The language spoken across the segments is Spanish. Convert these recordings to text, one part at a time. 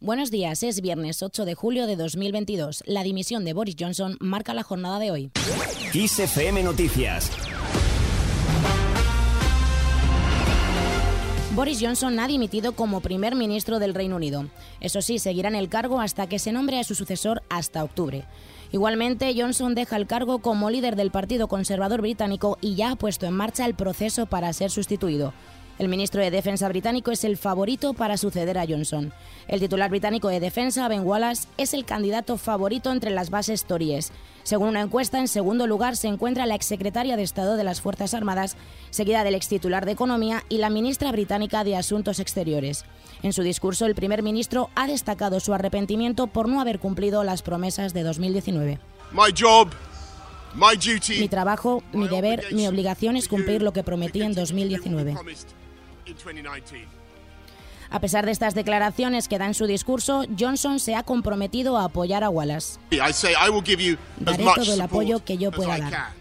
Buenos días, es viernes 8 de julio de 2022. La dimisión de Boris Johnson marca la jornada de hoy. Kiss FM Noticias. Boris Johnson ha dimitido como primer ministro del Reino Unido. Eso sí, seguirá en el cargo hasta que se nombre a su sucesor hasta octubre. Igualmente, Johnson deja el cargo como líder del Partido Conservador británico y ya ha puesto en marcha el proceso para ser sustituido. El ministro de Defensa británico es el favorito para suceder a Johnson. El titular británico de Defensa, Ben Wallace, es el candidato favorito entre las bases tories. Según una encuesta, en segundo lugar se encuentra la exsecretaria de Estado de las Fuerzas Armadas, seguida del extitular de Economía y la ministra británica de Asuntos Exteriores. En su discurso, el primer ministro ha destacado su arrepentimiento por no haber cumplido las promesas de 2019. Mi trabajo, mi deber, mi obligación es cumplir lo que prometí en 2019. A pesar de estas declaraciones que da en su discurso, Johnson se ha comprometido a apoyar a Wallace. Daré todo el apoyo que yo pueda dar.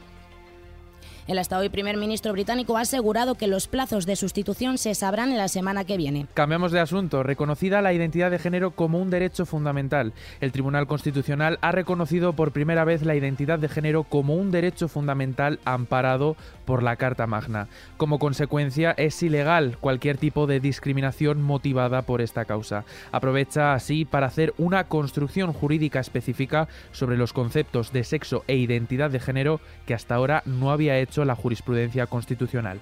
El hasta hoy primer ministro británico ha asegurado que los plazos de sustitución se sabrán en la semana que viene. Cambiamos de asunto. Reconocida la identidad de género como un derecho fundamental. El Tribunal Constitucional ha reconocido por primera vez la identidad de género como un derecho fundamental amparado por la Carta Magna. Como consecuencia, es ilegal cualquier tipo de discriminación motivada por esta causa. Aprovecha así para hacer una construcción jurídica específica sobre los conceptos de sexo e identidad de género que hasta ahora no había hecho la jurisprudencia constitucional.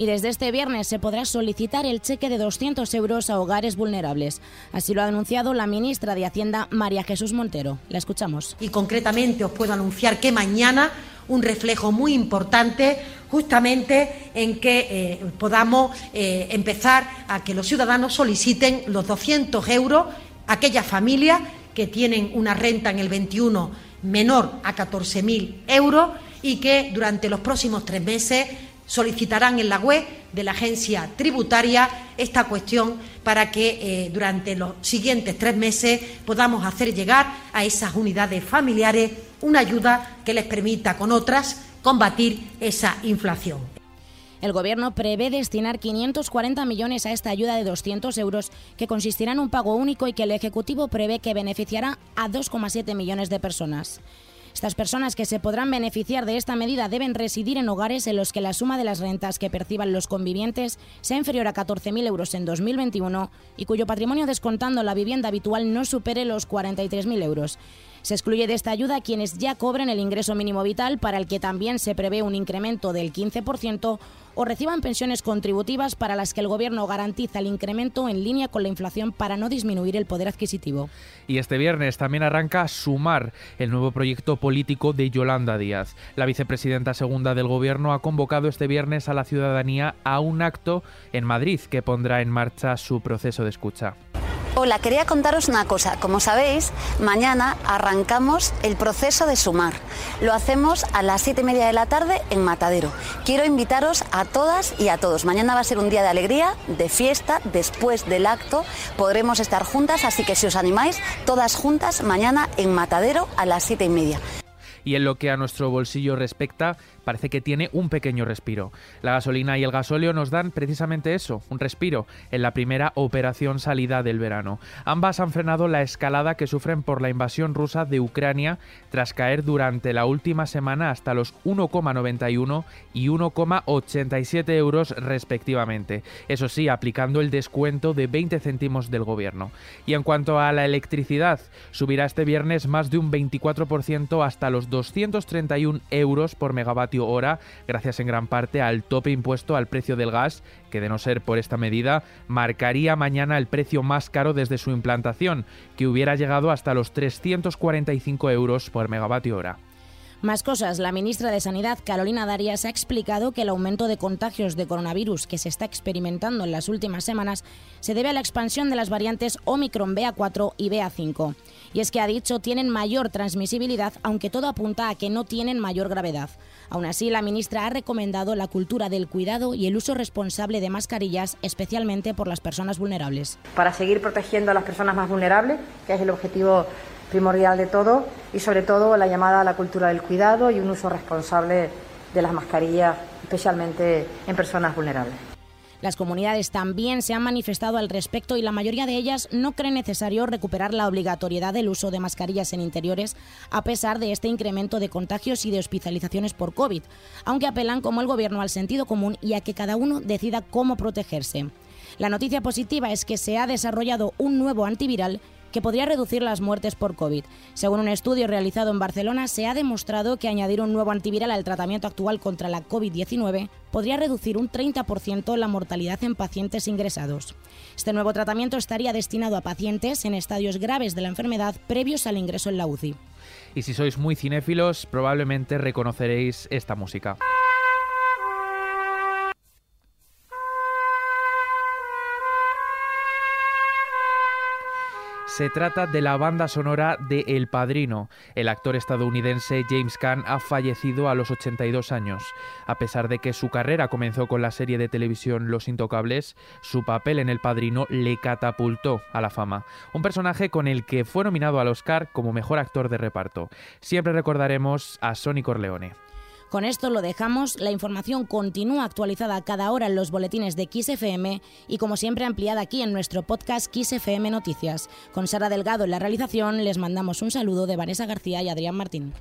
Y desde este viernes se podrá solicitar el cheque de 200 euros a hogares vulnerables. Así lo ha anunciado la ministra de Hacienda, María Jesús Montero. La escuchamos. Y concretamente os puedo anunciar que mañana un reflejo muy importante justamente en que eh, podamos eh, empezar a que los ciudadanos soliciten los 200 euros a aquellas familias que tienen una renta en el 21 menor a 14.000 euros y que durante los próximos tres meses solicitarán en la web de la agencia tributaria esta cuestión para que eh, durante los siguientes tres meses podamos hacer llegar a esas unidades familiares una ayuda que les permita con otras combatir esa inflación. El Gobierno prevé destinar 540 millones a esta ayuda de 200 euros, que consistirá en un pago único y que el Ejecutivo prevé que beneficiará a 2,7 millones de personas. Estas personas que se podrán beneficiar de esta medida deben residir en hogares en los que la suma de las rentas que perciban los convivientes sea inferior a 14.000 euros en 2021 y cuyo patrimonio descontando la vivienda habitual no supere los 43.000 euros. Se excluye de esta ayuda a quienes ya cobren el ingreso mínimo vital, para el que también se prevé un incremento del 15%, o reciban pensiones contributivas para las que el Gobierno garantiza el incremento en línea con la inflación para no disminuir el poder adquisitivo. Y este viernes también arranca Sumar, el nuevo proyecto político de Yolanda Díaz. La vicepresidenta segunda del Gobierno ha convocado este viernes a la ciudadanía a un acto en Madrid que pondrá en marcha su proceso de escucha. Hola, quería contaros una cosa. Como sabéis, mañana arrancamos el proceso de sumar. Lo hacemos a las siete y media de la tarde en Matadero. Quiero invitaros a todas y a todos. Mañana va a ser un día de alegría, de fiesta. Después del acto podremos estar juntas, así que si os animáis, todas juntas mañana en Matadero a las siete y media y en lo que a nuestro bolsillo respecta, parece que tiene un pequeño respiro. La gasolina y el gasóleo nos dan precisamente eso, un respiro, en la primera operación salida del verano. Ambas han frenado la escalada que sufren por la invasión rusa de Ucrania tras caer durante la última semana hasta los 1,91 y 1,87 euros respectivamente. Eso sí, aplicando el descuento de 20 céntimos del gobierno. Y en cuanto a la electricidad, subirá este viernes más de un 24% hasta los 231 euros por megavatio hora, gracias en gran parte al tope impuesto al precio del gas, que de no ser por esta medida, marcaría mañana el precio más caro desde su implantación, que hubiera llegado hasta los 345 euros por megavatio hora. Más cosas. La ministra de Sanidad, Carolina Darias, ha explicado que el aumento de contagios de coronavirus que se está experimentando en las últimas semanas se debe a la expansión de las variantes Omicron BA4 y BA5. Y es que ha dicho tienen mayor transmisibilidad, aunque todo apunta a que no tienen mayor gravedad. Aún así, la ministra ha recomendado la cultura del cuidado y el uso responsable de mascarillas, especialmente por las personas vulnerables. Para seguir protegiendo a las personas más vulnerables, que es el objetivo primordial de todo y sobre todo la llamada a la cultura del cuidado y un uso responsable de las mascarillas, especialmente en personas vulnerables. Las comunidades también se han manifestado al respecto y la mayoría de ellas no creen necesario recuperar la obligatoriedad del uso de mascarillas en interiores a pesar de este incremento de contagios y de hospitalizaciones por COVID, aunque apelan como el Gobierno al sentido común y a que cada uno decida cómo protegerse. La noticia positiva es que se ha desarrollado un nuevo antiviral que podría reducir las muertes por COVID. Según un estudio realizado en Barcelona, se ha demostrado que añadir un nuevo antiviral al tratamiento actual contra la COVID-19 podría reducir un 30% la mortalidad en pacientes ingresados. Este nuevo tratamiento estaría destinado a pacientes en estadios graves de la enfermedad previos al ingreso en la UCI. Y si sois muy cinéfilos, probablemente reconoceréis esta música. Se trata de la banda sonora de El Padrino. El actor estadounidense James Caan ha fallecido a los 82 años. A pesar de que su carrera comenzó con la serie de televisión Los Intocables, su papel en El Padrino le catapultó a la fama. Un personaje con el que fue nominado al Oscar como mejor actor de reparto. Siempre recordaremos a Sonny Corleone. Con esto lo dejamos. La información continúa actualizada cada hora en los boletines de XFM y como siempre ampliada aquí en nuestro podcast XFM Noticias. Con Sara Delgado en la realización les mandamos un saludo de Vanessa García y Adrián Martín.